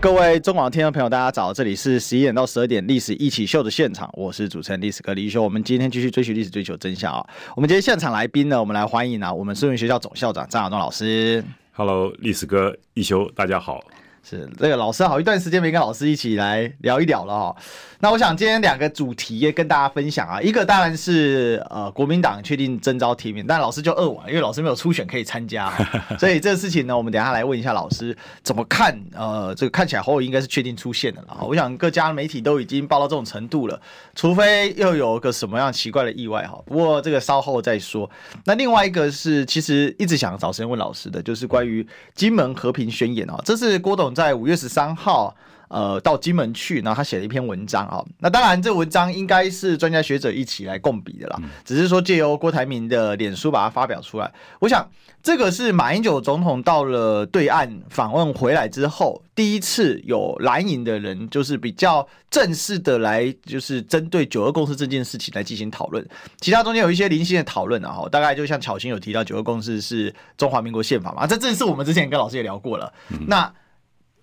各位中广听众朋友，大家早！这里是十一点到十二点历史一起秀的现场，我是主持人历史哥李一修。我们今天继续追寻历史，追求真相啊！我们今天现场来宾呢，我们来欢迎啊，我们书院学校总校长张亚东老师。Hello，历史哥一修，大家好。是这个老师好一段时间没跟老师一起来聊一聊了哈。那我想今天两个主题也跟大家分享啊，一个当然是呃国民党确定征召提名，但老师就扼腕，因为老师没有初选可以参加，所以这个事情呢，我们等一下来问一下老师怎么看。呃，这个看起来侯友应该是确定出现的了。我想各家媒体都已经报到这种程度了，除非又有个什么样奇怪的意外哈。不过这个稍后再说。那另外一个是其实一直想找时间问老师的，就是关于金门和平宣言啊，这是郭董在五月十三号。呃，到金门去，然后他写了一篇文章啊。那当然，这文章应该是专家学者一起来共笔的啦。只是说借由郭台铭的脸书把它发表出来。我想，这个是马英九总统到了对岸访问回来之后，第一次有蓝营的人，就是比较正式的来，就是针对九二共识这件事情来进行讨论。其他中间有一些零星的讨论啊，哈，大概就像巧心有提到，九二共识是中华民国宪法嘛，这正是我们之前跟老师也聊过了。那。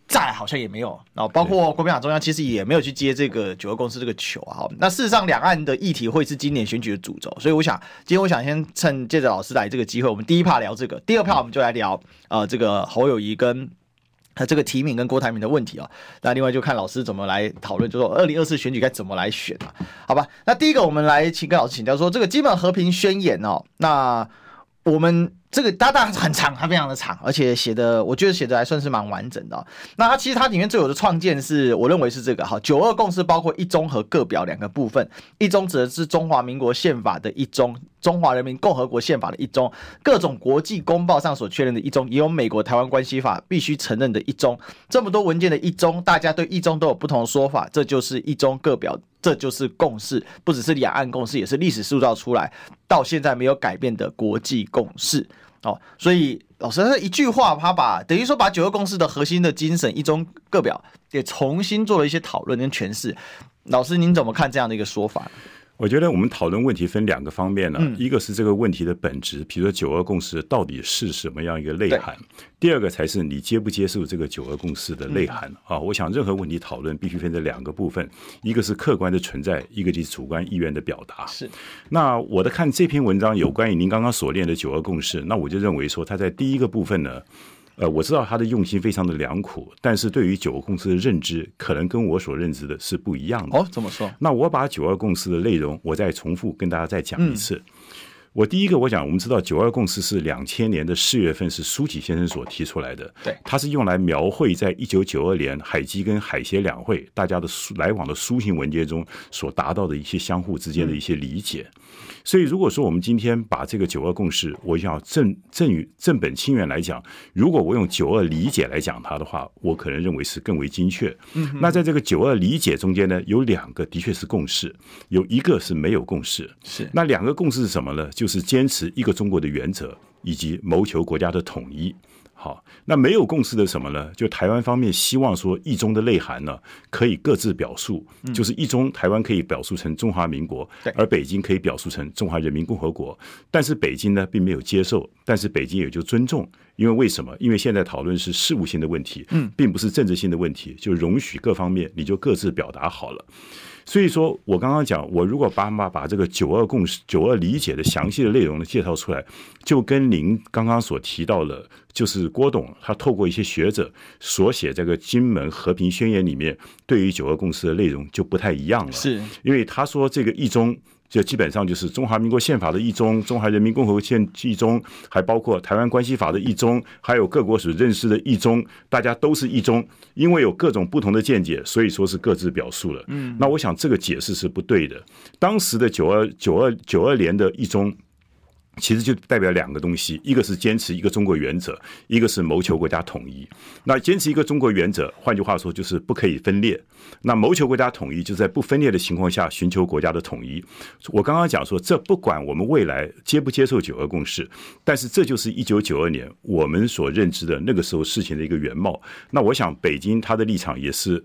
再好像也没有，然后包括国民党中央其实也没有去接这个九二共识这个球啊。那事实上，两岸的议题会是今年选举的主轴，所以我想今天我想先趁借着老师来这个机会，我们第一 part 聊这个，第二 part 我们就来聊呃这个侯友谊跟他这个提名跟郭台铭的问题啊。那另外就看老师怎么来讨论，就说二零二四选举该怎么来选啊？好吧，那第一个我们来请跟老师请教说这个基本和平宣言哦，那我们。这个搭档很长，它非常的长，而且写的我觉得写的还算是蛮完整的。那它其实它里面最有的创建是我认为是这个哈，九二共识包括一中和各表两个部分，一中指的是中华民国宪法的一中，中华人民共和国宪法的一中，各种国际公报上所确认的一中，也有美国台湾关系法必须承认的一中，这么多文件的一中，大家对一中都有不同的说法，这就是一中各表，这就是共识，不只是两岸共识，也是历史塑造出来到现在没有改变的国际共识。哦，所以老师他一句话，他把等于说把九个公司的核心的精神一中各表给重新做了一些讨论跟诠释。老师您怎么看这样的一个说法？我觉得我们讨论问题分两个方面呢，一个是这个问题的本质，比如说九二共识到底是什么样一个内涵；第二个才是你接不接受这个九二共识的内涵啊。我想任何问题讨论必须分成两个部分，一个是客观的存在，一个就是主观意愿的表达。是。那我的看这篇文章有关于您刚刚所练的九二共识，那我就认为说它在第一个部分呢。呃，我知道他的用心非常的良苦，但是对于九二公司的认知，可能跟我所认知的是不一样的。哦，怎么说？那我把九二共识的内容，我再重复跟大家再讲一次。嗯、我第一个，我讲，我们知道九二共识是两千年的四月份是苏启先生所提出来的，对，它是用来描绘在一九九二年海基跟海协两会大家的来往的书信文件中所达到的一些相互之间的一些理解。嗯所以，如果说我们今天把这个九二共识，我想正正与正本清源来讲，如果我用九二理解来讲它的话，我可能认为是更为精确。嗯，那在这个九二理解中间呢，有两个的确是共识，有一个是没有共识。是，那两个共识是什么呢？就是坚持一个中国的原则，以及谋求国家的统一。好，那没有共识的什么呢？就台湾方面希望说一中的内涵呢，可以各自表述，就是一中台湾可以表述成中华民国，而北京可以表述成中华人民共和国。但是北京呢，并没有接受，但是北京也就尊重，因为为什么？因为现在讨论是事务性的问题，嗯并不是政治性的问题，就容许各方面你就各自表达好了。所以说我刚刚讲，我如果把把把这个九二共识、九二理解的详细的内容呢介绍出来，就跟您刚刚所提到的，就是郭董他透过一些学者所写这个《金门和平宣言》里面对于九二共识的内容就不太一样了，是因为他说这个一中。就基本上就是中华民国宪法的一中，中华人民共和国宪一中，还包括台湾关系法的一中，还有各国所认识的一中，大家都是一中，因为有各种不同的见解，所以说是各自表述了。嗯，那我想这个解释是不对的。当时的九二九二九二年的一中，其实就代表两个东西，一个是坚持一个中国原则，一个是谋求国家统一。那坚持一个中国原则，换句话说就是不可以分裂。那谋求国家统一，就在不分裂的情况下寻求国家的统一。我刚刚讲说，这不管我们未来接不接受九二共识，但是这就是一九九二年我们所认知的那个时候事情的一个原貌。那我想，北京他的立场也是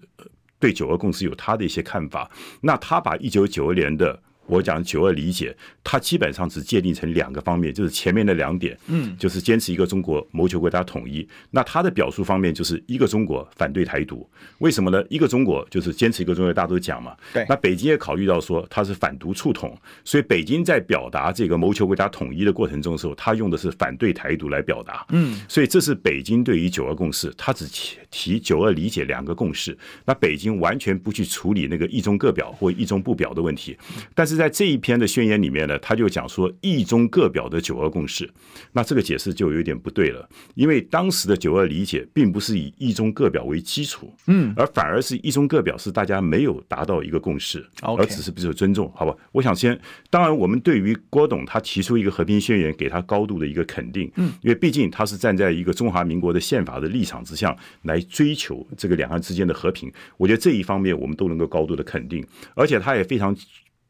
对九二共识有他的一些看法。那他把一九九二年的。我讲九二理解，它基本上只界定成两个方面，就是前面的两点，嗯，就是坚持一个中国，谋求国家统一。那它的表述方面就是一个中国，反对台独。为什么呢？一个中国就是坚持一个中国，大家都讲嘛。对。那北京也考虑到说它是反独促统，所以北京在表达这个谋求国家统一的过程中的时候，它用的是反对台独来表达。嗯。所以这是北京对于九二共识，它只提九二理解两个共识。那北京完全不去处理那个一中各表或一中不表的问题，但是。在这一篇的宣言里面呢，他就讲说“一中各表”的九二共识，那这个解释就有点不对了，因为当时的九二理解并不是以“一中各表”为基础，嗯，而反而是意中各表是大家没有达到一个共识，而只是比较尊重，好吧？我想先，当然我们对于郭董他提出一个和平宣言，给他高度的一个肯定，嗯，因为毕竟他是站在一个中华民国的宪法的立场之下来追求这个两岸之间的和平，我觉得这一方面我们都能够高度的肯定，而且他也非常。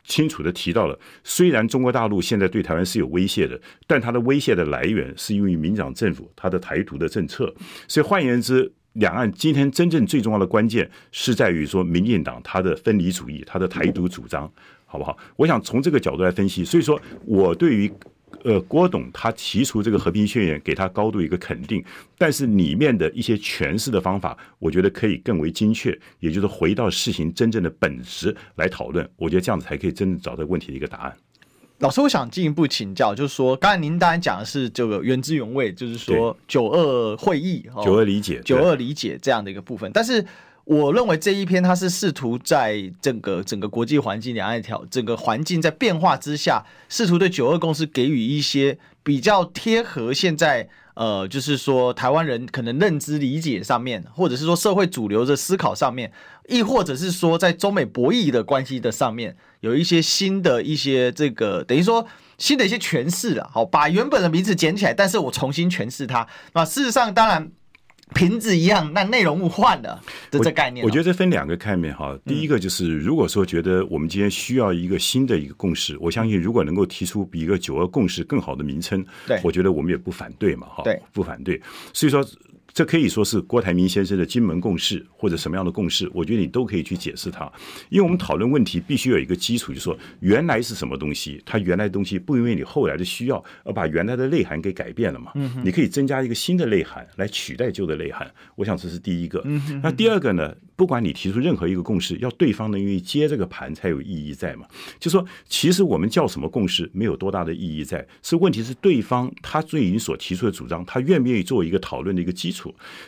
清楚的提到了，虽然中国大陆现在对台湾是有威胁的，但它的威胁的来源是因为民进党政府它的台独的政策。所以换言之，两岸今天真正最重要的关键是在于说，民进党它的分离主义、它的台独主张，好不好？我想从这个角度来分析。所以说我对于。呃，郭董他提出这个和平宣言，给他高度一个肯定，但是里面的一些诠释的方法，我觉得可以更为精确，也就是回到事情真正的本质来讨论，我觉得这样子才可以真正找到问题的一个答案。老师，我想进一步请教，就是说，刚才您当然讲的是这个原汁原味，就是说九二会议、九二理解、九二理解这样的一个部分，但是。我认为这一篇它是试图在整个整个国际环境、两岸条整个环境在变化之下，试图对九二共识给予一些比较贴合现在呃，就是说台湾人可能认知理解上面，或者是说社会主流的思考上面，亦或者是说在中美博弈的关系的上面，有一些新的一些这个等于说新的一些诠释了。好，把原本的名字捡起来，但是我重新诠释它。那事实上，当然。瓶子一样，那内容物换了的这概念，我觉得这分两个概念哈。第一个就是，如果说觉得我们今天需要一个新的一个共识，我相信如果能够提出比一个九二共识更好的名称，对，我觉得我们也不反对嘛，哈，对，不反对。所以说。这可以说是郭台铭先生的金门共识，或者什么样的共识，我觉得你都可以去解释它。因为我们讨论问题必须有一个基础，就是说原来是什么东西，它原来的东西不因为你后来的需要而把原来的内涵给改变了嘛？你可以增加一个新的内涵来取代旧的内涵。我想这是第一个。那第二个呢？不管你提出任何一个共识，要对方能愿意接这个盘才有意义在嘛？就说其实我们叫什么共识没有多大的意义在，是问题是对方他对于你所提出的主张，他愿不愿意做一个讨论的一个基础。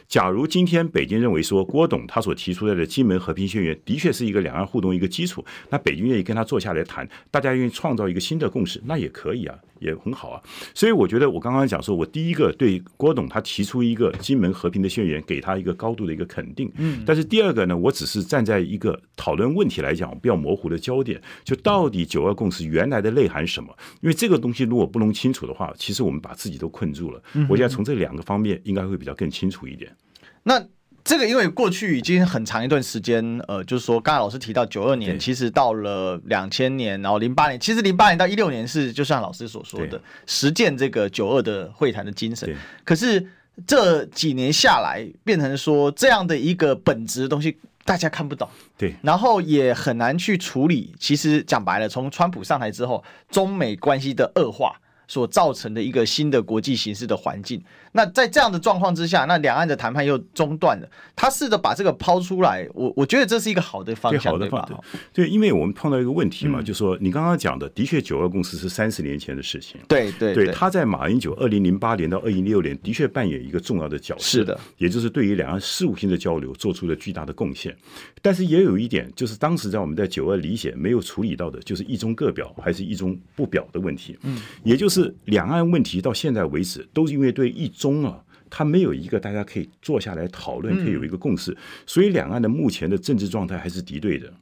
假如今天北京认为说郭董他所提出来的金门和平宣言的确是一个两岸互动一个基础，那北京愿意跟他坐下来谈，大家愿意创造一个新的共识，那也可以啊。也很好啊，所以我觉得我刚刚讲说，我第一个对郭董他提出一个金门和平的宣言，给他一个高度的一个肯定。嗯，但是第二个呢，我只是站在一个讨论问题来讲比较模糊的焦点，就到底九二共识原来的内涵什么？因为这个东西如果不弄清楚的话，其实我们把自己都困住了。我现在从这两个方面应该会比较更清楚一点。那。这个因为过去已经很长一段时间，呃，就是说，刚才老师提到九二年，其实到了两千年，然后零八年，其实零八年到一六年是就像老师所说的实践这个九二的会谈的精神。可是这几年下来，变成说这样的一个本质的东西，大家看不懂。对，然后也很难去处理。其实讲白了，从川普上台之后，中美关系的恶化。所造成的一个新的国际形势的环境，那在这样的状况之下，那两岸的谈判又中断了。他试着把这个抛出来，我我觉得这是一个好的方向，对吧？对，因为我们碰到一个问题嘛，就是说你刚刚讲的，的确九二共识是三十年前的事情。对对对，他在马英九二零零八年到二零一六年的确扮演一个重要的角色，是的，也就是对于两岸事务性的交流做出了巨大的贡献。但是也有一点，就是当时在我们在九二理解没有处理到的，就是一中各表还是一中不表的问题。嗯，也就是。两岸问题到现在为止，都是因为对一中啊，它没有一个大家可以坐下来讨论，可以有一个共识，所以两岸的目前的政治状态还是敌对的。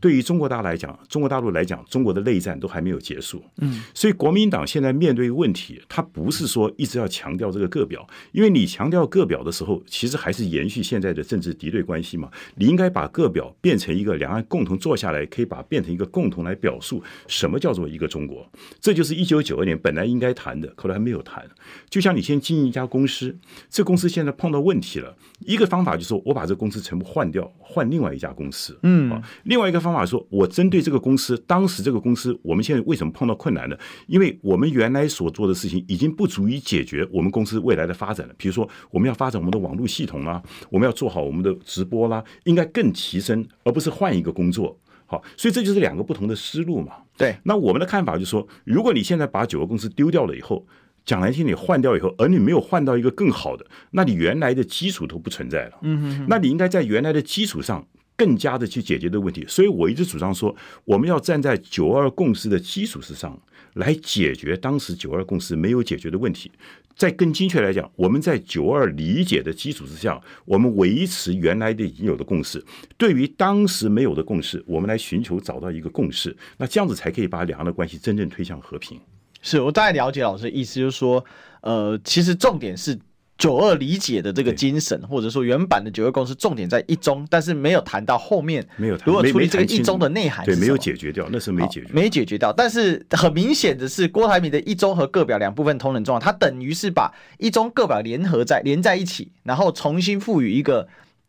对于中国大陆来讲，中国大陆来讲，中国的内战都还没有结束。嗯，所以国民党现在面对问题，他不是说一直要强调这个个表，因为你强调个表的时候，其实还是延续现在的政治敌对关系嘛。你应该把个表变成一个两岸共同坐下来，可以把它变成一个共同来表述什么叫做一个中国。这就是一九九二年本来应该谈的，后来还没有谈。就像你先经营一家公司，这公司现在碰到问题了，一个方法就是说我把这公司全部换掉，换另外一家公司。嗯，另外一个方法说，我针对这个公司，当时这个公司，我们现在为什么碰到困难呢？因为我们原来所做的事情已经不足以解决我们公司未来的发展了。比如说，我们要发展我们的网络系统啦，我们要做好我们的直播啦，应该更提升，而不是换一个工作。好，所以这就是两个不同的思路嘛。对，那我们的看法就是说，如果你现在把九个公司丢掉了以后，讲来听，你换掉以后，而你没有换到一个更好的，那你原来的基础都不存在了。嗯哼，那你应该在原来的基础上。更加的去解决的问题，所以我一直主张说，我们要站在九二共识的基础之上来解决当时九二共识没有解决的问题。再更精确来讲，我们在九二理解的基础之下，我们维持原来的已有的共识。对于当时没有的共识，我们来寻求找到一个共识，那这样子才可以把两岸的关系真正推向和平。是我大概了解老师的意思，就是说，呃，其实重点是。九二理解的这个精神，或者说原版的九二共识，重点在一中，但是没有谈到后面没有谈，如果处理这个一中的内涵，对，没有解决掉，那是没解决，没解决掉。但是很明显的是，郭台铭的一中和个表两部分同等重要，它等于是把一中个表联合在连在一起，然后重新赋予一个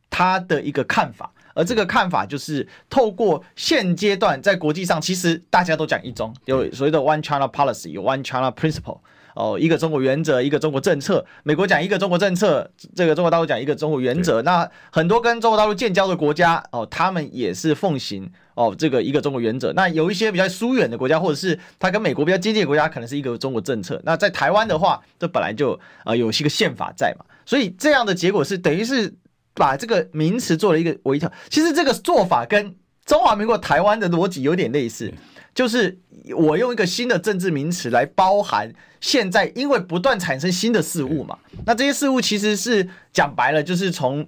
他的一个看法，而这个看法就是透过现阶段在国际上，其实大家都讲一中，有所谓的 One China Policy，有 One China Principle。哦，一个中国原则，一个中国政策。美国讲一个中国政策，这个中国大陆讲一个中国原则。那很多跟中国大陆建交的国家，哦，他们也是奉行哦这个一个中国原则。那有一些比较疏远的国家，或者是他跟美国比较接近的国家，可能是一个中国政策。那在台湾的话，这本来就呃有一个宪法在嘛，所以这样的结果是等于是把这个名词做了一个微调。其实这个做法跟中华民国台湾的逻辑有点类似。就是我用一个新的政治名词来包含现在，因为不断产生新的事物嘛，那这些事物其实是讲白了，就是从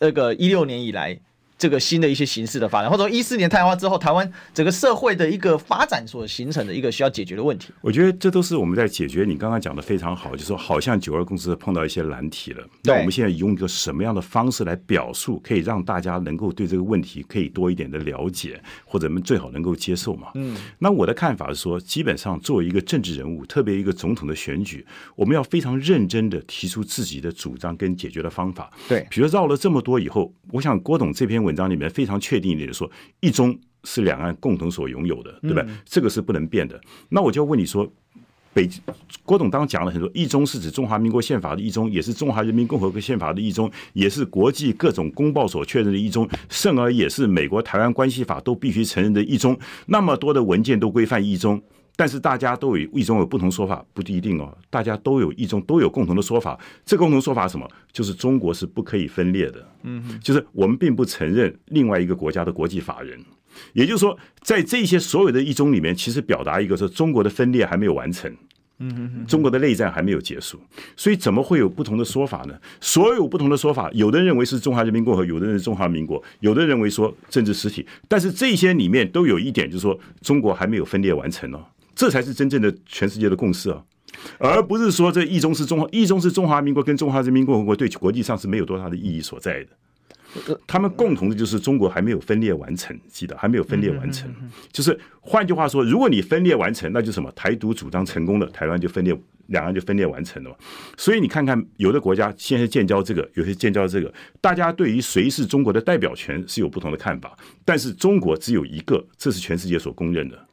那个一六年以来。这个新的一些形势的发展，或者说一四年太阳花之后，台湾整个社会的一个发展所形成的一个需要解决的问题，我觉得这都是我们在解决。你刚刚讲的非常好，就是说好像九二共识碰到一些难题了。那我们现在用一个什么样的方式来表述，可以让大家能够对这个问题可以多一点的了解，或者我们最好能够接受嘛？嗯。那我的看法是说，基本上作为一个政治人物，特别一个总统的选举，我们要非常认真的提出自己的主张跟解决的方法。对，比如绕了这么多以后，我想郭董这篇。文章里面非常确定一点，说一中是两岸共同所拥有的，对吧？嗯、这个是不能变的。那我就要问你说，北郭董当讲了很多，一中是指中华民国宪法的一中，也是中华人民共和国宪法的一中，也是国际各种公报所确认的一中，甚而也是美国台湾关系法都必须承认的一中。那么多的文件都规范一中。但是大家都有一中有不同说法，不一定哦。大家都有一中都有共同的说法，这共同说法什么？就是中国是不可以分裂的。嗯，就是我们并不承认另外一个国家的国际法人。也就是说，在这些所有的一中里面，其实表达一个说中国的分裂还没有完成。嗯嗯，中国的内战还没有结束，所以怎么会有不同的说法呢？所有不同的说法，有的人认为是中华人民共和国，有的人是中华民国，有的认为说政治实体。但是这些里面都有一点，就是说中国还没有分裂完成哦。这才是真正的全世界的共识啊，而不是说这一中是中华，一中是中华民国跟中华人民共和国对国际上是没有多大的意义所在的。他们共同的就是中国还没有分裂完成，记得还没有分裂完成。就是换句话说，如果你分裂完成，那就什么台独主张成功了，台湾就分裂，两岸就分裂完成了嘛。所以你看看，有的国家现在建交这个，有些建交这个，大家对于谁是中国的代表权是有不同的看法，但是中国只有一个，这是全世界所公认的。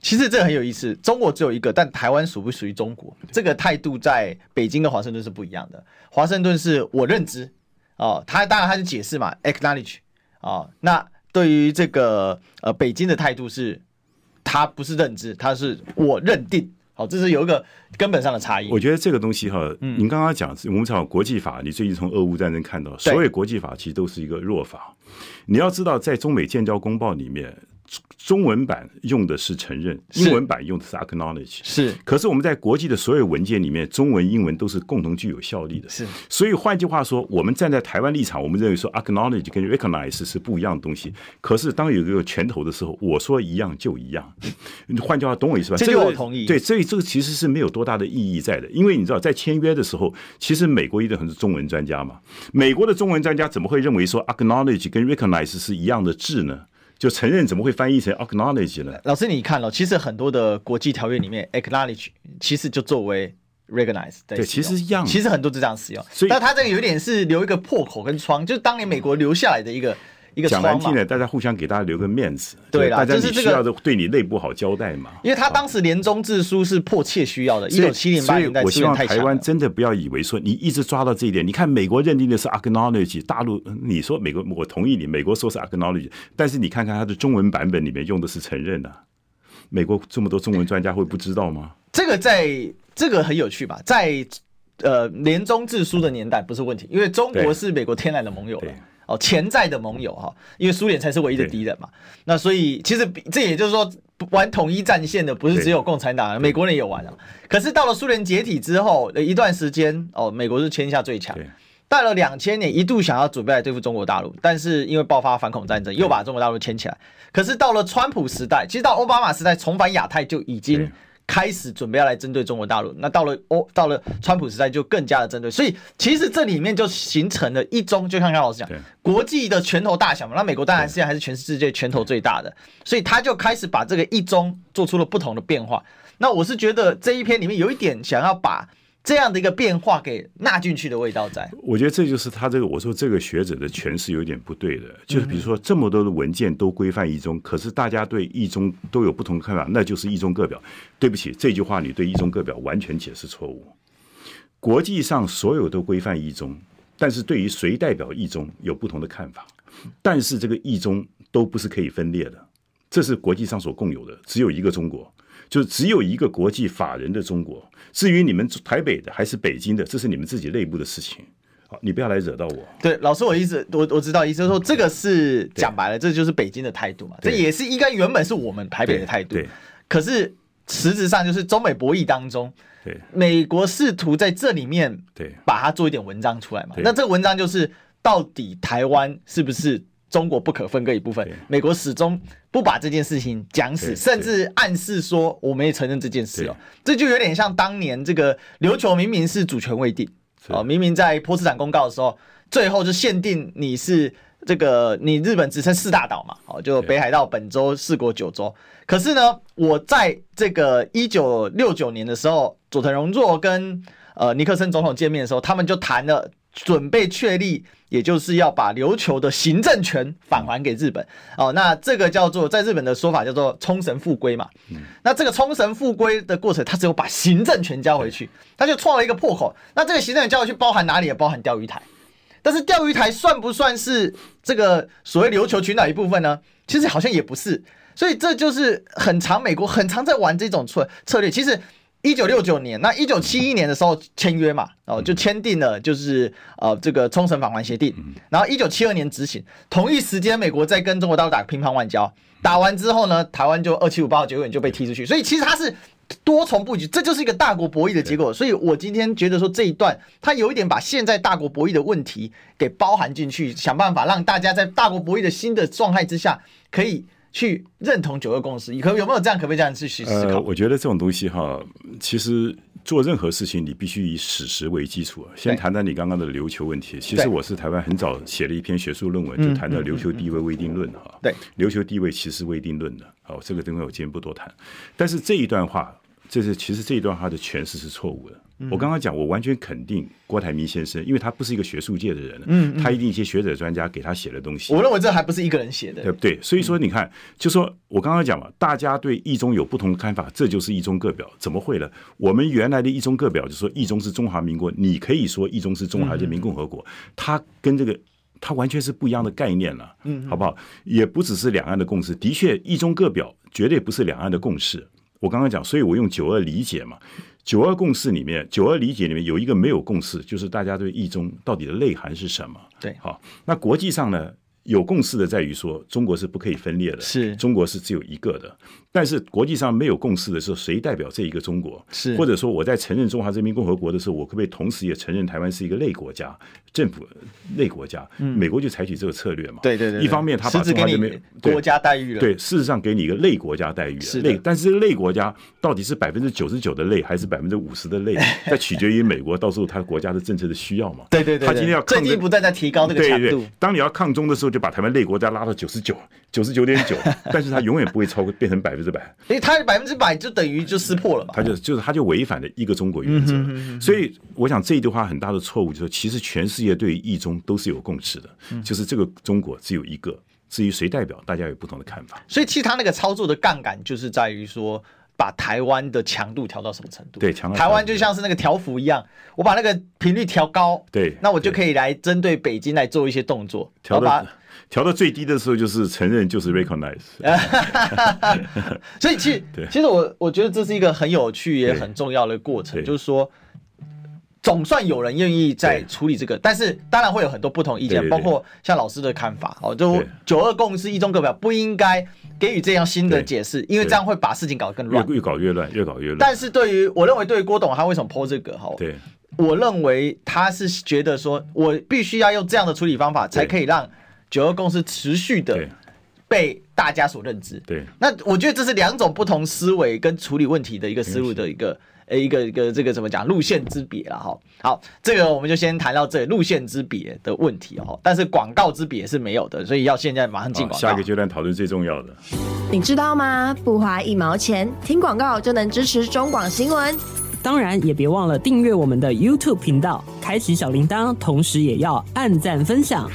其实这个很有意思，中国只有一个，但台湾属不属于中国？这个态度在北京跟华盛顿是不一样的。华盛顿是我认知哦，他当然他是解释嘛，acknowledge 哦。那对于这个呃北京的态度是，他不是认知，他是我认定。好，这是有一个根本上的差异。我觉得这个东西哈，嗯、您刚刚讲，我们讲国际法，你最近从俄乌战争看到，所有国际法其实都是一个弱法。你要知道，在中美建交公报里面。中文版用的是承认，英文版用的是 acknowledge，是。可是我们在国际的所有文件里面，中文、英文都是共同具有效力的。是。所以换句话说，我们站在台湾立场，我们认为说 acknowledge 跟 recognize 是不一样的东西。可是当有一个拳头的时候，我说一样就一样。换句话，懂我意思吧？这个我同意。对，所以这个其实是没有多大的意义在的，因为你知道，在签约的时候，其实美国一定很多中文专家嘛。美国的中文专家怎么会认为说 acknowledge 跟 recognize 是一样的字呢？就承认怎么会翻译成 acknowledge 呢？老师，你看了，其实很多的国际条约里面，acknowledge 其实就作为 recognize。对，其实一样。其实很多就这样使用，所以但它这个有点是留一个破口跟窗，就是当年美国留下来的一个。讲难听的，大家互相给大家留个面子，对啦，大家你需要的对你内部好交代嘛。因为他当时年终制书是迫切需要的，一九七零八年代，我希望台湾真的不要以为说你一直抓到这一点。你看美国认定的是 acknowledge，大陆你说美国我同意你，美国说是 acknowledge，但是你看看它的中文版本里面用的是承认的，美国这么多中文专家会不知道吗？这个在这个很有趣吧，在呃联中制书的年代不是问题，因为中国是美国天然的盟友了。哦，潜在的盟友哈，因为苏联才是唯一的敌人嘛。那所以其实这也就是说，玩统一战线的不是只有共产党，美国人也有玩啊。可是到了苏联解体之后的一段时间，哦，美国是天下最强。到了两千年，一度想要准备来对付中国大陆，但是因为爆发反恐战争，又把中国大陆牵起来。可是到了川普时代，其实到奥巴马时代重返亚太就已经。开始准备要来针对中国大陆，那到了哦，到了川普时代就更加的针对，所以其实这里面就形成了一中，就像刚老师讲，国际的拳头大小嘛。那美国当然现在还是全世界拳头最大的，所以他就开始把这个一中做出了不同的变化。那我是觉得这一篇里面有一点想要把。这样的一个变化给纳进去的味道在，我觉得这就是他这个我说这个学者的诠释有点不对的，就是比如说这么多的文件都规范一中，可是大家对一中都有不同的看法，那就是一中各表。对不起，这句话你对一中各表完全解释错误。国际上所有都规范一中，但是对于谁代表一中有不同的看法，但是这个一中都不是可以分裂的，这是国际上所共有的，只有一个中国。就只有一个国际法人的中国，至于你们台北的还是北京的，这是你们自己内部的事情。好，你不要来惹到我。对，老师，我意思，我我知道，意思说这个是讲白了，这就是北京的态度嘛。这也是应该原本是我们台北的态度。对。可是实质上就是中美博弈当中，对，美国试图在这里面，对，把它做一点文章出来嘛。那这个文章就是到底台湾是不是？中国不可分割一部分，美国始终不把这件事情讲死，甚至暗示说我们也承认这件事哦。这就有点像当年这个琉球明明是主权未定哦，明明在波茨坦公告的时候，最后就限定你是这个你日本只剩四大岛嘛，哦，就北海道、本州、四国九州。可是呢，我在这个一九六九年的时候，佐藤荣作跟呃尼克森总统见面的时候，他们就谈了。准备确立，也就是要把琉球的行政权返还给日本。哦，那这个叫做在日本的说法叫做冲绳复归嘛。那这个冲绳复归的过程，他只有把行政权交回去，他就创了一个破口。那这个行政权交回去包含哪里？也包含钓鱼台。但是钓鱼台算不算是这个所谓琉球群岛一部分呢？其实好像也不是。所以这就是很常美国很常在玩这种策策略。其实。一九六九年，那一九七一年的时候签约嘛，哦，就签订了就是呃这个冲绳返还协定，然后一九七二年执行，同一时间美国在跟中国大陆打乒乓外交，打完之后呢，台湾就二七五八号决议就被踢出去，所以其实它是多重布局，这就是一个大国博弈的结果。所以我今天觉得说这一段，它有一点把现在大国博弈的问题给包含进去，想办法让大家在大国博弈的新的状态之下可以。去认同九二共识，可有没有这样？可不可以这样去思考？呃，我觉得这种东西哈，其实做任何事情，你必须以史实为基础。先谈谈你刚刚的琉球问题。其实我是台湾很早写了一篇学术论文，就谈到琉球地位未定论哈。对，琉球地位其实未定论的。好，这个东西我今天不多谈。但是这一段话，这是其实这一段话的诠释是错误的。我刚刚讲，我完全肯定郭台铭先生，因为他不是一个学术界的人，嗯，他一定一些学者专家给他写的东西。我认为这还不是一个人写的，对不对？所以说，你看，就说我刚刚讲嘛，大家对一中有不同的看法，这就是一中各表，怎么会呢？我们原来的一中各表就说一中是中华民国，你可以说一中是中华人民共和国，它跟这个它完全是不一样的概念了，嗯，好不好？也不只是两岸的共识，的确一中各表绝对不是两岸的共识。我刚刚讲，所以我用九二理解嘛。九二共识里面，九二理解里面有一个没有共识，就是大家对一中到底的内涵是什么？对，好，那国际上呢，有共识的在于说，中国是不可以分裂的，是中国是只有一个的。但是国际上没有共识的时候，谁代表这一个中国？是或者说我在承认中华人民共和国的时候，我可不可以同时也承认台湾是一个类国家、政府类国家？嗯、美国就采取这个策略嘛。对对对，对，一方面他把中华人民国家待遇了，对，事实上给你一个类国家待遇了。是类，但是类国家到底是百分之九十九的类，还是百分之五十的类？在取决于美国到时候他国家的政策的需要嘛。对对对，对，他今天要最近不断在提高这个强度对对对。当你要抗中的时候，就把台湾类国家拉到九十九、九十九点九，但是他永远不会超过变成百分之百。因为他百分之百就等于就撕破了嘛。他就就是它就违反了一个中国原则。所以我想这一句话很大的错误就是，其实全世界对于一中都是有共识的，就是这个中国只有一个，至于谁代表，大家有不同的看法。所以其实他那个操作的杠杆就是在于说，把台湾的强度调到什么程度？对，强台湾就像是那个调幅一样，我把那个频率调高，对，那我就可以来针对北京来做一些动作，调到调到最低的时候就是承认，就是 recognize。所以其实，其实我我觉得这是一个很有趣也很重要的过程，就是说。总算有人愿意在处理这个，但是当然会有很多不同意见，包括像老师的看法哦，就九二共识、一中各表不应该给予这样新的解释，因为这样会把事情搞得更乱，越搞越乱，越搞越乱。但是对于我认为，对于郭董他为什么 po 这个哈？对，我认为他是觉得说，我必须要用这样的处理方法，才可以让九二共识持续的被大家所认知。对，那我觉得这是两种不同思维跟处理问题的一个思路的一个。呃，一个一个这个怎么讲路线之别了哈。好，这个我们就先谈到这里路线之别的问题哦。但是广告之别是没有的，所以要现在马上进广告。下一个阶段讨论最重要的，你知道吗？不花一毛钱，听广告就能支持中广新闻。当然也别忘了订阅我们的 YouTube 频道，开启小铃铛，同时也要按赞分享，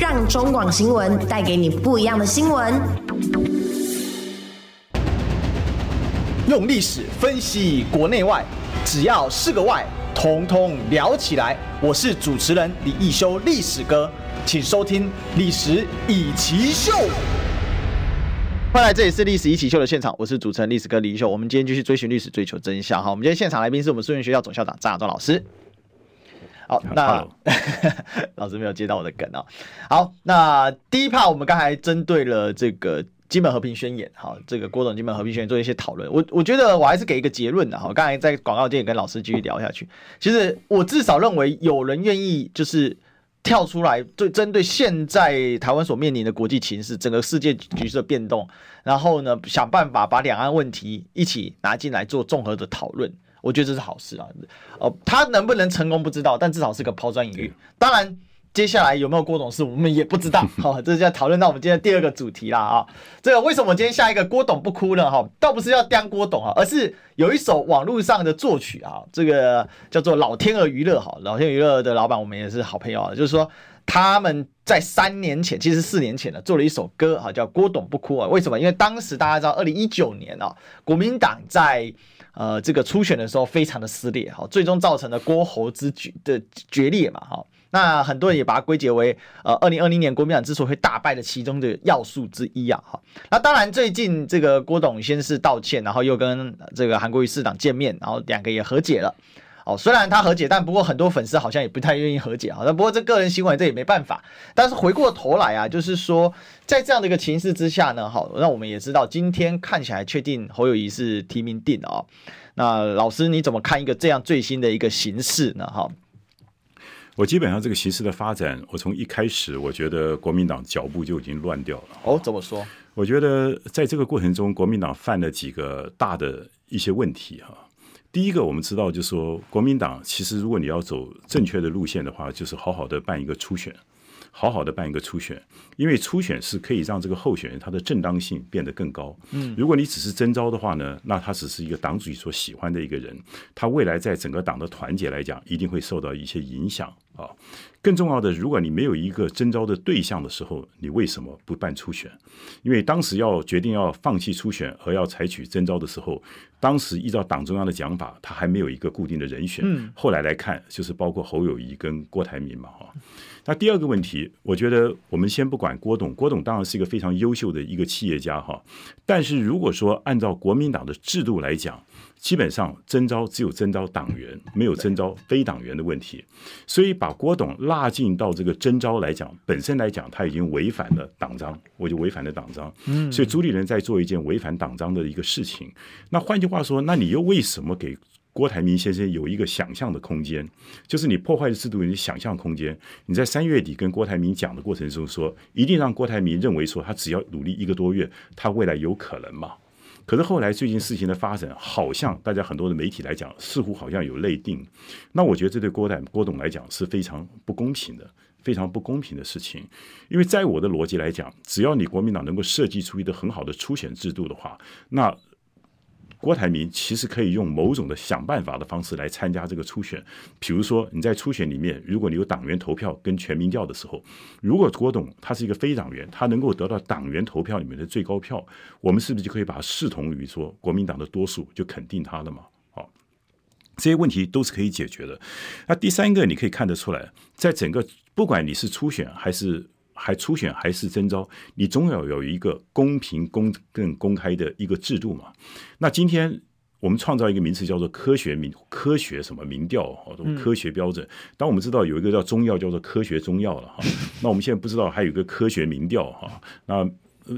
让中广新闻带给你不一样的新闻。用历史分析国内外，只要是个“外”，统统聊起来。我是主持人李一修，历史哥，请收听《历史以奇秀》。欢迎来，这里是《历史一起秀》的现场，我是主持人历史哥李一修。我们今天继续追寻历史，追求真相。好，我们今天现场来宾是我们树人学校总校长张亚中老师。好，那 老师没有接到我的梗啊。好，那第一 part 我们刚才针对了这个。基本和平宣言，好，这个郭总基本和平宣言做一些讨论。我我觉得我还是给一个结论的哈。刚才在广告间也跟老师继续聊下去。其实我至少认为有人愿意就是跳出来，对针对现在台湾所面临的国际情势、整个世界局势的变动，然后呢想办法把两岸问题一起拿进来做综合的讨论。我觉得这是好事啊。哦，他能不能成功不知道，但至少是个抛砖引玉。当然。接下来有没有郭董事，我们也不知道。好，这就要讨论到我们今天第二个主题啦啊。这个为什么今天下一个郭董不哭呢？哈，倒不是要刁郭董啊，而是有一首网络上的作曲啊，这个叫做老天鹅娱乐哈，老天鹅娱乐的老板我们也是好朋友啊，就是说他们在三年前，其实四年前呢，做了一首歌哈，叫《郭董不哭》啊。为什么？因为当时大家知道，二零一九年啊，国民党在呃这个初选的时候非常的撕裂哈，最终造成了郭侯之决的决裂嘛哈。那很多人也把它归结为，呃，二零二零年国民党之所以会大败的其中的要素之一啊，哈。那当然，最近这个郭董先是道歉，然后又跟这个韩国瑜市长见面，然后两个也和解了。哦，虽然他和解，但不过很多粉丝好像也不太愿意和解，啊。那不过这个人行为这也没办法。但是回过头来啊，就是说在这样的一个情势之下呢，好，那我们也知道今天看起来确定侯友谊是提名定啊。那老师你怎么看一个这样最新的一个形势呢？哈？我基本上这个形势的发展，我从一开始我觉得国民党脚步就已经乱掉了。哦，怎么说？我觉得在这个过程中，国民党犯了几个大的一些问题哈。第一个，我们知道就是说，国民党其实如果你要走正确的路线的话，就是好好的办一个初选。好好的办一个初选，因为初选是可以让这个候选人他的正当性变得更高。嗯，如果你只是征召的话呢，那他只是一个党主席所喜欢的一个人，他未来在整个党的团结来讲，一定会受到一些影响啊。更重要的，如果你没有一个征召的对象的时候，你为什么不办初选？因为当时要决定要放弃初选而要采取征召的时候，当时依照党中央的讲法，他还没有一个固定的人选。嗯，后来来看，就是包括侯友谊跟郭台铭嘛，哈。那第二个问题，我觉得我们先不管郭董，郭董当然是一个非常优秀的一个企业家哈。但是如果说按照国民党的制度来讲，基本上征召只有征召党员，没有征召非党员的问题，所以把郭董拉进到这个征召来讲，本身来讲他已经违反了党章，我就违反了党章。嗯，所以朱立伦在做一件违反党章的一个事情。那换句话说，那你又为什么给郭台铭先生有一个想象的空间？就是你破坏的制度，你想象空间。你在三月底跟郭台铭讲的过程中说，一定让郭台铭认为说他只要努力一个多月，他未来有可能嘛？可是后来最近事情的发展，好像大家很多的媒体来讲，似乎好像有内定。那我觉得这对郭台郭董来讲是非常不公平的，非常不公平的事情。因为在我的逻辑来讲，只要你国民党能够设计出一个很好的初选制度的话，那。郭台铭其实可以用某种的想办法的方式来参加这个初选，比如说你在初选里面，如果你有党员投票跟全民调的时候，如果郭董他是一个非党员，他能够得到党员投票里面的最高票，我们是不是就可以把它视同于说国民党的多数就肯定他了嘛？好，这些问题都是可以解决的。那第三个你可以看得出来，在整个不管你是初选还是。还初选还是征召，你总要有一个公平、公正、公开的一个制度嘛。那今天我们创造一个名词叫做科学民、科学什么民调，好多科学标准。当我们知道有一个叫中药叫做科学中药了哈，那我们现在不知道还有一个科学民调哈，那。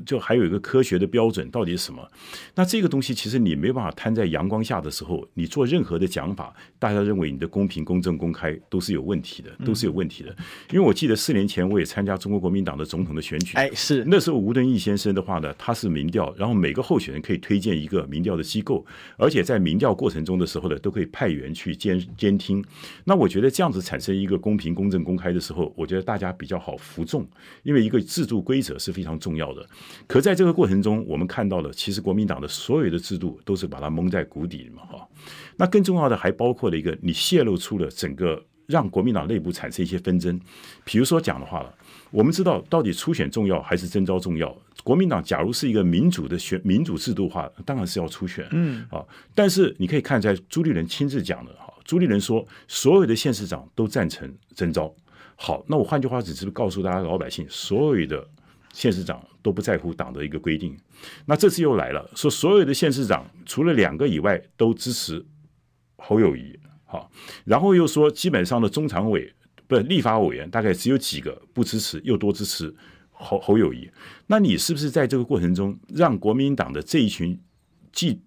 就还有一个科学的标准到底是什么？那这个东西其实你没办法摊在阳光下的时候，你做任何的讲法，大家认为你的公平、公正、公开都是有问题的，都是有问题的。因为我记得四年前我也参加中国国民党的总统的选举，哎，是那时候吴敦义先生的话呢，他是民调，然后每个候选人可以推荐一个民调的机构，而且在民调过程中的时候呢，都可以派员去监监听。那我觉得这样子产生一个公平、公正、公开的时候，我觉得大家比较好服众，因为一个制度规则是非常重要的。可在这个过程中，我们看到了，其实国民党的所有的制度都是把它蒙在鼓底嘛，哈。那更重要的还包括了一个，你泄露出了整个让国民党内部产生一些纷争。比如说讲的话了，我们知道到底初选重要还是征召重要？国民党假如是一个民主的选民主制度的话，当然是要初选，嗯啊。但是你可以看在朱立伦亲自讲的哈，朱立伦说所有的县市长都赞成征召。好，那我换句话只是告诉大家老百姓，所有的。县市长都不在乎党的一个规定，那这次又来了，说所有的县市长除了两个以外都支持侯友谊，好，然后又说基本上的中常委不是立法委员大概只有几个不支持，又多支持侯侯友谊，那你是不是在这个过程中让国民党的这一群既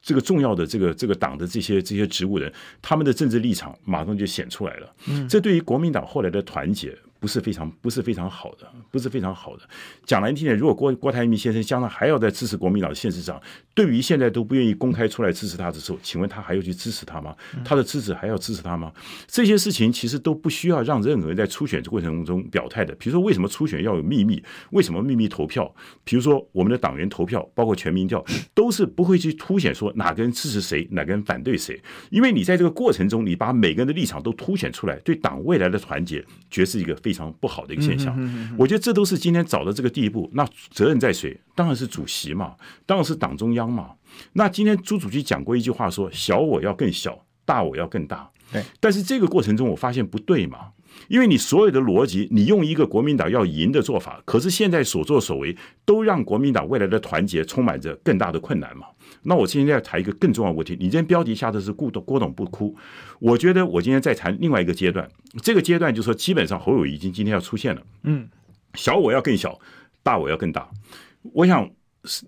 这个重要的这个这个党的这些这些职务人，他们的政治立场马上就显出来了，嗯，这对于国民党后来的团结。不是非常不是非常好的，不是非常好的。讲难听点，如果郭郭台铭先生将来还要再支持国民党的县市长，对于现在都不愿意公开出来支持他的时候，请问他还要去支持他吗？他的支持还要支持他吗？这些事情其实都不需要让任何人在初选过程中表态的。比如说，为什么初选要有秘密？为什么秘密投票？比如说，我们的党员投票，包括全民调，都是不会去凸显说哪个人支持谁，哪个人反对谁，因为你在这个过程中，你把每个人的立场都凸显出来，对党未来的团结，绝是一个。非常不好的一个现象，我觉得这都是今天找到这个地步，那责任在谁？当然是主席嘛，当然是党中央嘛。那今天朱主席讲过一句话，说小我要更小，大我要更大。对，但是这个过程中我发现不对嘛，因为你所有的逻辑，你用一个国民党要赢的做法，可是现在所作所为都让国民党未来的团结充满着更大的困难嘛。那我今天要谈一个更重要的问题。你今天标题下的是“顾董郭董不哭”，我觉得我今天在谈另外一个阶段。这个阶段就是说，基本上侯友宜已经今天要出现了。嗯，小我要更小，大我要更大。我想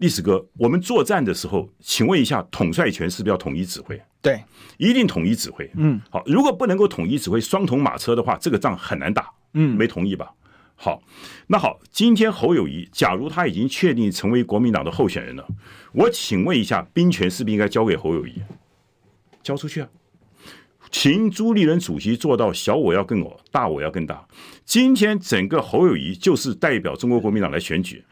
历史哥，我们作战的时候，请问一下，统帅权是不是要统一指挥？对，一定统一指挥。嗯，好，如果不能够统一指挥，双头马车的话，这个仗很难打。嗯，没同意吧？好，那好，今天侯友谊，假如他已经确定成为国民党的候选人了，我请问一下，兵权是不是应该交给侯友谊？交出去啊！请朱立伦主席做到小我要更我，大我要更大。今天整个侯友谊就是代表中国国民党来选举，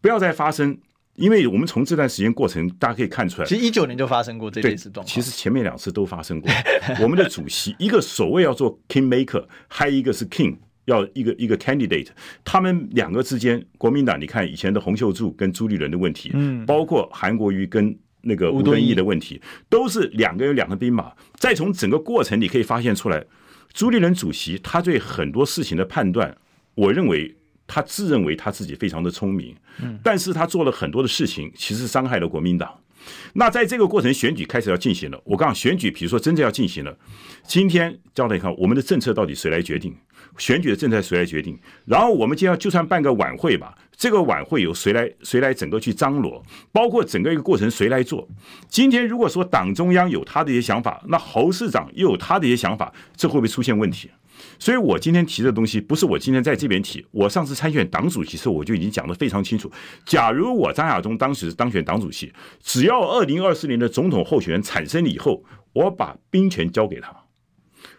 不要再发生，因为我们从这段时间过程，大家可以看出来，其实一九年就发生过这类似状况，其实前面两次都发生过。我们的主席一个所谓要做 king maker，还有一个是 king。要一个一个 candidate，他们两个之间，国民党你看以前的洪秀柱跟朱立伦的问题，嗯，包括韩国瑜跟那个吴敦义的问题，都是两个有两个兵马。再从整个过程你可以发现出来，朱立伦主席他对很多事情的判断，我认为他自认为他自己非常的聪明，但是他做了很多的事情，其实伤害了国民党。那在这个过程，选举开始要进行了。我刚刚选举，比如说真正要进行了，今天交代一看，我们的政策到底谁来决定？选举的政策谁来决定？然后我们今天就算办个晚会吧，这个晚会由谁来谁来整个去张罗？包括整个一个过程谁来做？今天如果说党中央有他的一些想法，那侯市长又有他的一些想法，这会不会出现问题？所以我今天提的东西，不是我今天在这边提。我上次参选党主席时候，我就已经讲得非常清楚。假如我张亚中当时当选党主席，只要二零二四年的总统候选人产生了以后，我把兵权交给他，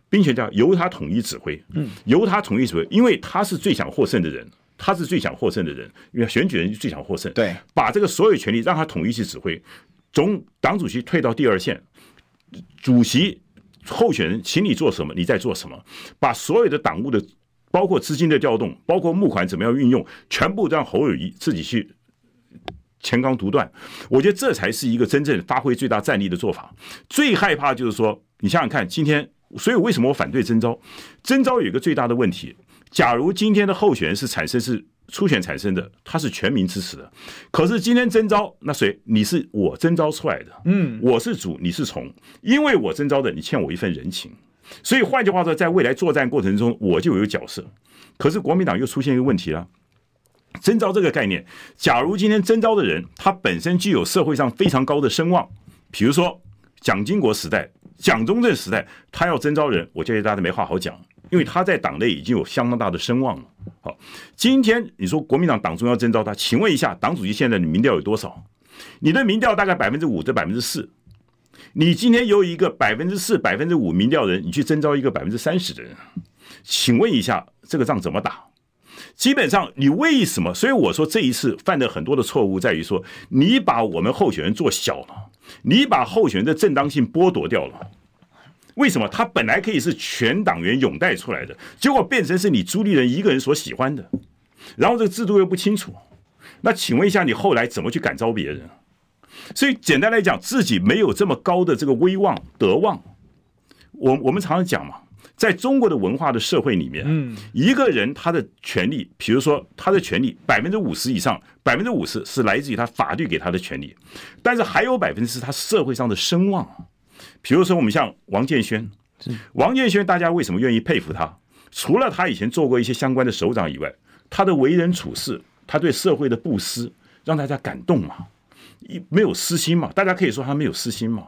兵权交由他统一指挥，嗯，由他统一指挥，因为他是最想获胜的人，他是最想获胜的人，因为选举人最想获胜，对，把这个所有权力让他统一去指挥，总党主席退到第二线，主席。候选人，请你做什么，你在做什么？把所有的党务的，包括资金的调动，包括募款怎么样运用，全部让侯友谊自己去前纲独断。我觉得这才是一个真正发挥最大战力的做法。最害怕就是说，你想想看，今天，所以为什么我反对征召？征召有一个最大的问题，假如今天的候选人是产生是。初选产生的，他是全民支持的。可是今天征召，那谁？你是我征召出来的，嗯，我是主，你是从，因为我征召的，你欠我一份人情。所以换句话说，在未来作战过程中，我就有角色。可是国民党又出现一个问题了：征召这个概念，假如今天征召的人，他本身具有社会上非常高的声望，比如说蒋经国时代、蒋中正时代，他要征召人，我建议大家没话好讲。因为他在党内已经有相当大的声望了。好，今天你说国民党党中央征召他，请问一下，党主席现在的民调有多少？你的民调大概百分之五至百分之四。你今天由一个百分之四、百分之五民调人，你去征召一个百分之三十的人，请问一下，这个仗怎么打？基本上，你为什么？所以我说这一次犯的很多的错误在于说，你把我们候选人做小了，你把候选人的正当性剥夺掉了。为什么他本来可以是全党员拥戴出来的，结果变成是你朱立人一个人所喜欢的，然后这个制度又不清楚，那请问一下，你后来怎么去感召别人？所以简单来讲，自己没有这么高的这个威望德望。我我们常常讲嘛，在中国的文化的社会里面，嗯，一个人他的权利，比如说他的权利百分之五十以上，百分之五十是来自于他法律给他的权利，但是还有百分之是他社会上的声望。比如说，我们像王建轩，王建轩，大家为什么愿意佩服他？除了他以前做过一些相关的首长以外，他的为人处事，他对社会的布施，让大家感动嘛，一没有私心嘛，大家可以说他没有私心嘛。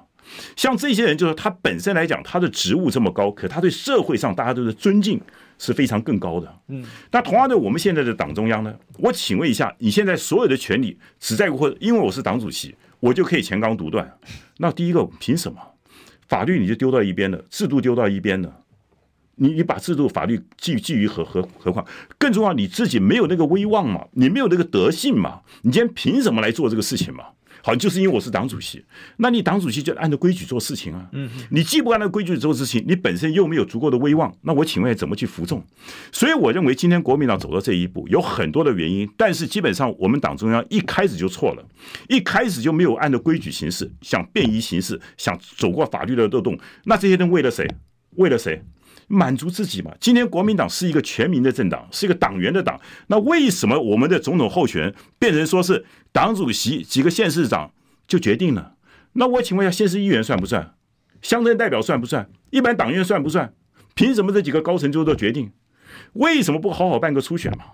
像这些人，就是他本身来讲，他的职务这么高，可他对社会上大家都是尊敬是非常更高的。嗯，那同样的，我们现在的党中央呢？我请问一下，你现在所有的权利只在乎，因为我是党主席，我就可以前纲独断？那第一个，凭什么？法律你就丢到一边了，制度丢到一边了，你你把制度法律寄寄于何何何况？更重要，你自己没有那个威望嘛，你没有那个德性嘛，你今天凭什么来做这个事情嘛？好，就是因为我是党主席，那你党主席就按照规矩做事情啊。嗯，你既不按照规矩做事情，你本身又没有足够的威望，那我请问怎么去服众？所以我认为今天国民党走到这一步有很多的原因，但是基本上我们党中央一开始就错了，一开始就没有按照规矩行事，想便宜行事，想走过法律的漏洞，那这些人为了谁？为了谁？满足自己嘛？今天国民党是一个全民的政党，是一个党员的党。那为什么我们的总统候选人变成说是党主席几个县市长就决定了？那我请问一下，县市议员算不算？乡镇代表算不算？一般党员算不算？凭什么这几个高层就做决定？为什么不好好办个初选嘛？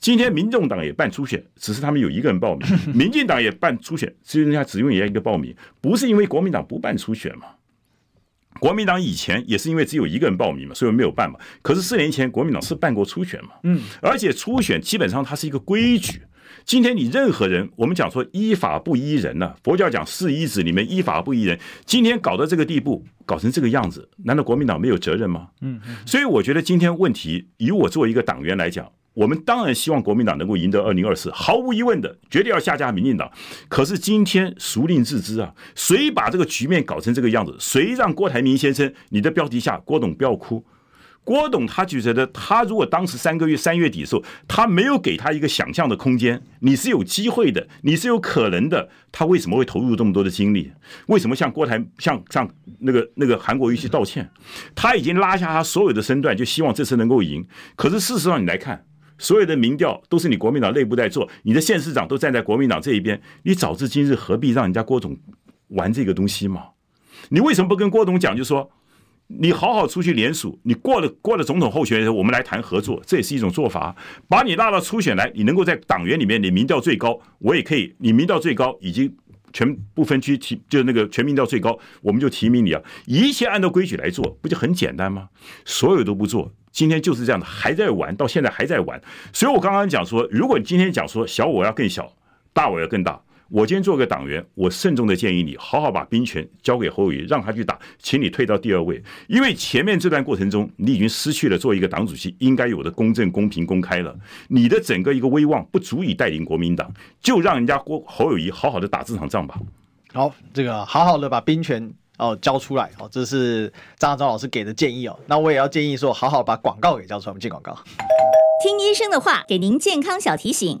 今天民众党也办初选，只是他们有一个人报名；民进党也办初选，只有人家只用一个报名，不是因为国民党不办初选嘛？国民党以前也是因为只有一个人报名嘛，所以没有办嘛。可是四年前国民党是办过初选嘛，嗯，而且初选基本上它是一个规矩。今天你任何人，我们讲说依法不依人呢、啊，佛教讲四依止里面依法不依人，今天搞到这个地步，搞成这个样子，难道国民党没有责任吗？嗯，所以我觉得今天问题，以我作为一个党员来讲。我们当然希望国民党能够赢得二零二四，毫无疑问的，绝对要下架民进党。可是今天孰令自知啊？谁把这个局面搞成这个样子？谁让郭台铭先生？你的标题下，郭董不要哭。郭董他就觉得，他如果当时三个月三月底的时候，他没有给他一个想象的空间，你是有机会的，你是有可能的，他为什么会投入这么多的精力？为什么向郭台向向那个那个韩国瑜去道歉？他已经拉下他所有的身段，就希望这次能够赢。可是事实上，你来看。所有的民调都是你国民党内部在做，你的县市长都站在国民党这一边，你早知今日何必让人家郭总玩这个东西嘛？你为什么不跟郭董讲，就说你好好出去联署，你过了过了总统候选人，我们来谈合作，这也是一种做法。把你拉到初选来，你能够在党员里面你民调最高，我也可以，你民调最高已经。全不分区提，就那个全民调最高，我们就提名你啊！一切按照规矩来做，不就很简单吗？所有都不做，今天就是这样的，还在玩，到现在还在玩。所以我刚刚讲说，如果你今天讲说小我要更小，大我要更大。我今天做个党员，我慎重的建议你，好好把兵权交给侯友谊，让他去打，请你退到第二位，因为前面这段过程中，你已经失去了做一个党主席应该有的公正、公平、公开了，你的整个一个威望不足以带领国民党，就让人家郭侯友谊好好的打这场仗吧。好，这个好好的把兵权哦交出来哦，这是张昭老师给的建议哦，那我也要建议说，好好把广告给交出来，我们进广告。听医生的话，给您健康小提醒。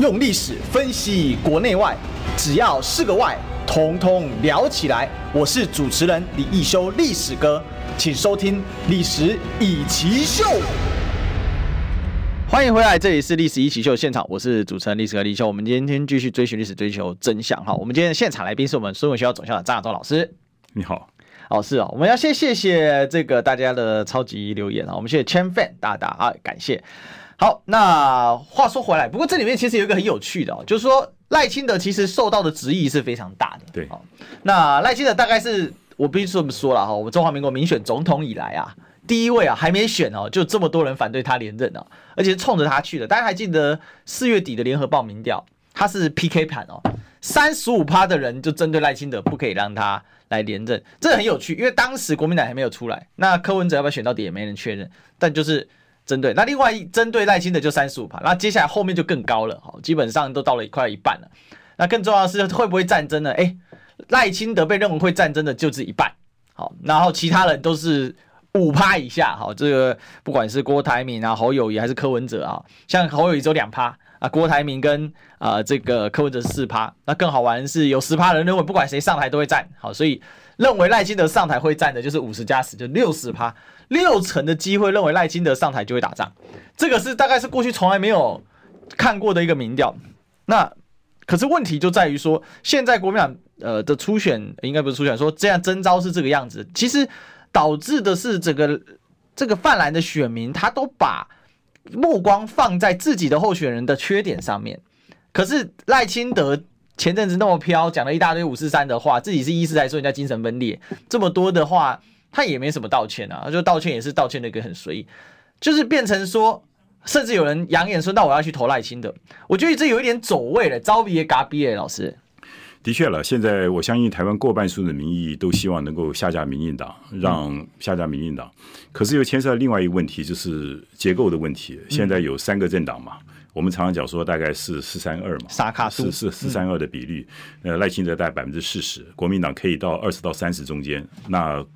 用历史分析国内外，只要是个“外”，统统聊起来。我是主持人李易修，历史哥，请收听《历史易起秀》。欢迎回来，这里是《历史一起秀》现场，我是主持人历史哥李易修。我们今天继续追寻历史，追求真相。哈，我们今天的现场来宾是我们孙文学校总校长张亚中老师。你好，老师啊，我们要先谢谢这个大家的超级留言啊，我们谢谢千 fan 大大啊，感谢。好，那话说回来，不过这里面其实有一个很有趣的哦，就是说赖清德其实受到的质疑是非常大的。对，那赖清德大概是我必须这么说了哈，我们中华民国民选总统以来啊，第一位啊，还没选哦，就这么多人反对他连任哦，而且是冲着他去的。大家还记得四月底的联合报民调，他是 PK 盘哦，三十五趴的人就针对赖清德不可以让他来连任，这很有趣，因为当时国民党还没有出来，那柯文哲要不要选到底也没人确认，但就是。针对那另外一针对赖清德就三十五趴，那接下来后面就更高了，基本上都到了快一半了。那更重要的是会不会战争呢？诶，赖清德被认为会战争的就是一半，好，然后其他人都是五趴以下，好，这个不管是郭台铭啊、侯友宜还是柯文哲啊，像侯友宜只有两趴啊，郭台铭跟啊这个柯文哲是四趴，那更好玩的是有十趴人认为不管谁上台都会战，好，所以认为赖清德上台会战的就是五十加十，就六十趴。六成的机会认为赖清德上台就会打仗，这个是大概是过去从来没有看过的一个民调。那可是问题就在于说，现在国民党呃的初选应该不是初选，说这样征召是这个样子，其实导致的是整个这个泛蓝的选民他都把目光放在自己的候选人的缺点上面。可是赖清德前阵子那么飘，讲了一大堆五四三的话，自己是医师还说人家精神分裂，这么多的话。他也没什么道歉啊，就道歉也是道歉的一个很随意，就是变成说，甚至有人扬言说，那我要去投赖清德，我觉得这有一点走位了，招别嘎别老师。的确了，现在我相信台湾过半数的民意都希望能够下架民进党，让下架民进党，可是又牵涉到另外一个问题，就是结构的问题。现在有三个政党嘛，我们常常讲说大概是四三二嘛，沙卡是是四三二的比率，呃，赖清德大概百分之四十，国民党可以到二十到三十中间，那。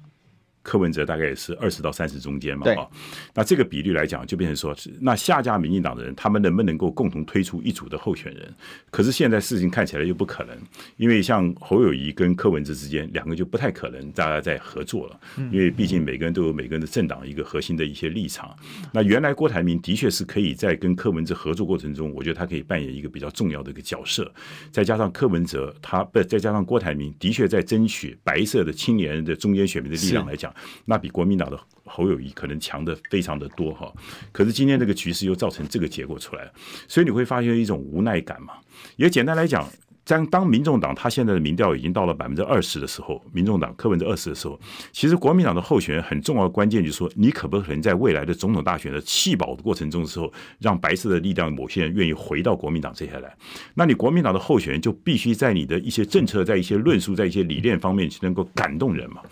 柯文哲大概也是二十到三十中间嘛，啊，那这个比率来讲，就变成说，那下架民进党的人，他们能不能够共同推出一组的候选人？可是现在事情看起来又不可能，因为像侯友谊跟柯文哲之间，两个就不太可能大家在合作了，因为毕竟每个人都有每个人的政党一个核心的一些立场。那原来郭台铭的确是可以在跟柯文哲合作过程中，我觉得他可以扮演一个比较重要的一个角色。再加上柯文哲，他不再加上郭台铭，的确在争取白色的青年人的中间选民的力量来讲。那比国民党的侯友谊可能强的非常的多哈，可是今天这个局势又造成这个结果出来了，所以你会发现一种无奈感嘛。也简单来讲，当当民众党他现在的民调已经到了百分之二十的时候，民众党柯文哲二十的时候，其实国民党的候选人很重要的关键就是说，你可不可能在未来的总统大选的弃保的过程中的时候，让白色的力量某些人愿意回到国民党这些来？那你国民党的候选人就必须在你的一些政策、在一些论述、在一些理念方面能够感动人嘛。